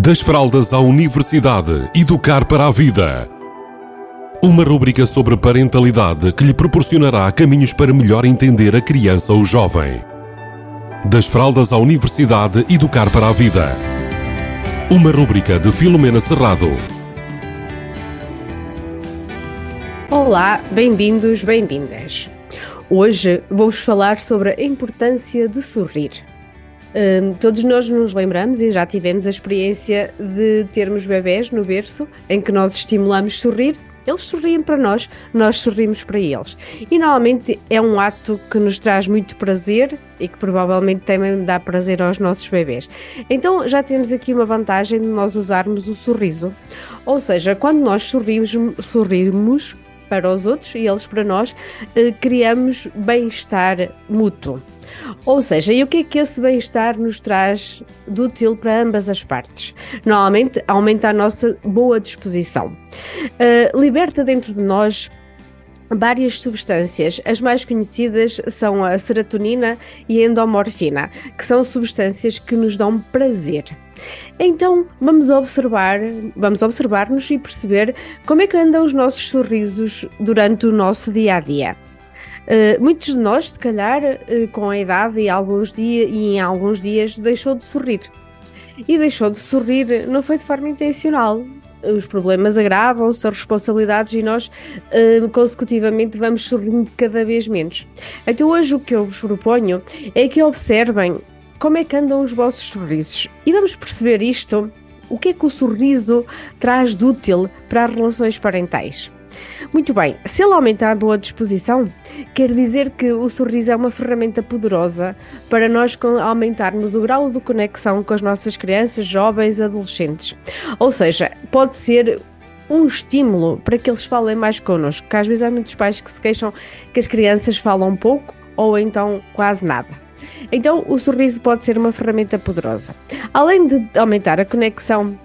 Das fraldas à universidade, educar para a vida. Uma rúbrica sobre parentalidade que lhe proporcionará caminhos para melhor entender a criança ou jovem. Das fraldas à universidade, educar para a vida. Uma rúbrica de Filomena Serrado. Olá, bem-vindos, bem-vindas. Hoje vou-vos falar sobre a importância de sorrir. Hum, todos nós nos lembramos e já tivemos a experiência de termos bebés no berço em que nós estimulamos sorrir. Eles sorriem para nós, nós sorrimos para eles. E normalmente é um ato que nos traz muito prazer e que provavelmente também dá prazer aos nossos bebés. Então já temos aqui uma vantagem de nós usarmos o sorriso. Ou seja, quando nós sorrimos, sorrimos para os outros e eles para nós, eh, criamos bem-estar mútuo. Ou seja, e o que é que esse bem-estar nos traz de útil para ambas as partes? Normalmente aumenta a nossa boa disposição, uh, liberta dentro de nós várias substâncias. As mais conhecidas são a serotonina e a endomorfina, que são substâncias que nos dão prazer. Então, vamos observar, vamos observar-nos e perceber como é que andam os nossos sorrisos durante o nosso dia a dia. Uh, muitos de nós, se calhar, uh, com a idade e, alguns dias, e em alguns dias, deixou de sorrir. E deixou de sorrir não foi de forma intencional. Os problemas agravam-se, as responsabilidades e nós, uh, consecutivamente, vamos sorrindo cada vez menos. Então, hoje o que eu vos proponho é que observem como é que andam os vossos sorrisos. E vamos perceber isto, o que é que o sorriso traz de útil para as relações parentais. Muito bem, se ele aumentar a boa disposição, quer dizer que o sorriso é uma ferramenta poderosa para nós aumentarmos o grau de conexão com as nossas crianças, jovens, adolescentes. Ou seja, pode ser um estímulo para que eles falem mais connosco, porque às vezes há muitos pais que se queixam que as crianças falam pouco ou então quase nada. Então, o sorriso pode ser uma ferramenta poderosa. Além de aumentar a conexão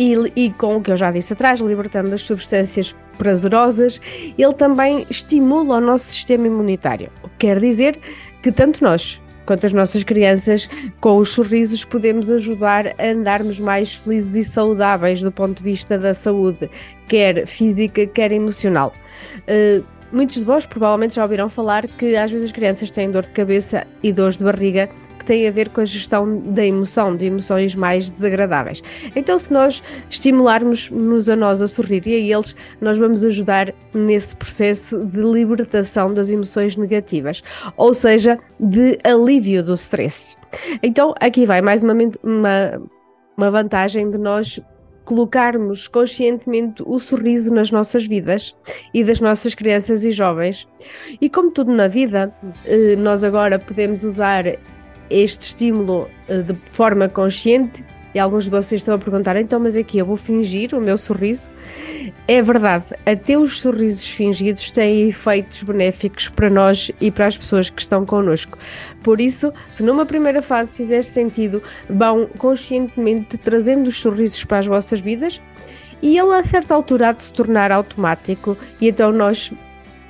e, e, com o que eu já disse atrás, libertando as substâncias prazerosas, ele também estimula o nosso sistema imunitário. O que quer dizer que tanto nós quanto as nossas crianças, com os sorrisos, podemos ajudar a andarmos mais felizes e saudáveis do ponto de vista da saúde, quer física, quer emocional. Uh, Muitos de vós provavelmente já ouviram falar que às vezes as crianças têm dor de cabeça e dores de barriga têm a ver com a gestão da emoção, de emoções mais desagradáveis. Então, se nós estimularmos-nos a nós a sorrir e a eles, nós vamos ajudar nesse processo de libertação das emoções negativas, ou seja, de alívio do stress. Então, aqui vai mais uma, uma, uma vantagem de nós colocarmos conscientemente o sorriso nas nossas vidas e das nossas crianças e jovens. E como tudo na vida, eh, nós agora podemos usar este estímulo eh, de forma consciente. E alguns de vocês estão a perguntar, então, mas aqui eu vou fingir o meu sorriso? É verdade, até os sorrisos fingidos têm efeitos benéficos para nós e para as pessoas que estão connosco. Por isso, se numa primeira fase fizer sentido, vão conscientemente trazendo os sorrisos para as vossas vidas e ele a certa altura há de se tornar automático e então nós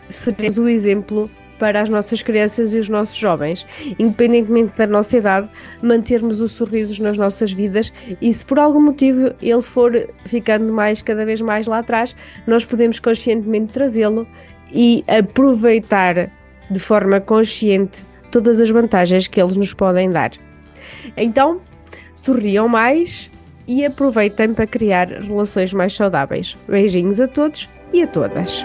seremos o exemplo para as nossas crianças e os nossos jovens, independentemente da nossa idade, mantermos os sorrisos nas nossas vidas e se por algum motivo ele for ficando mais cada vez mais lá atrás, nós podemos conscientemente trazê-lo e aproveitar de forma consciente todas as vantagens que eles nos podem dar. Então, sorriam mais e aproveitem para criar relações mais saudáveis. Beijinhos a todos e a todas.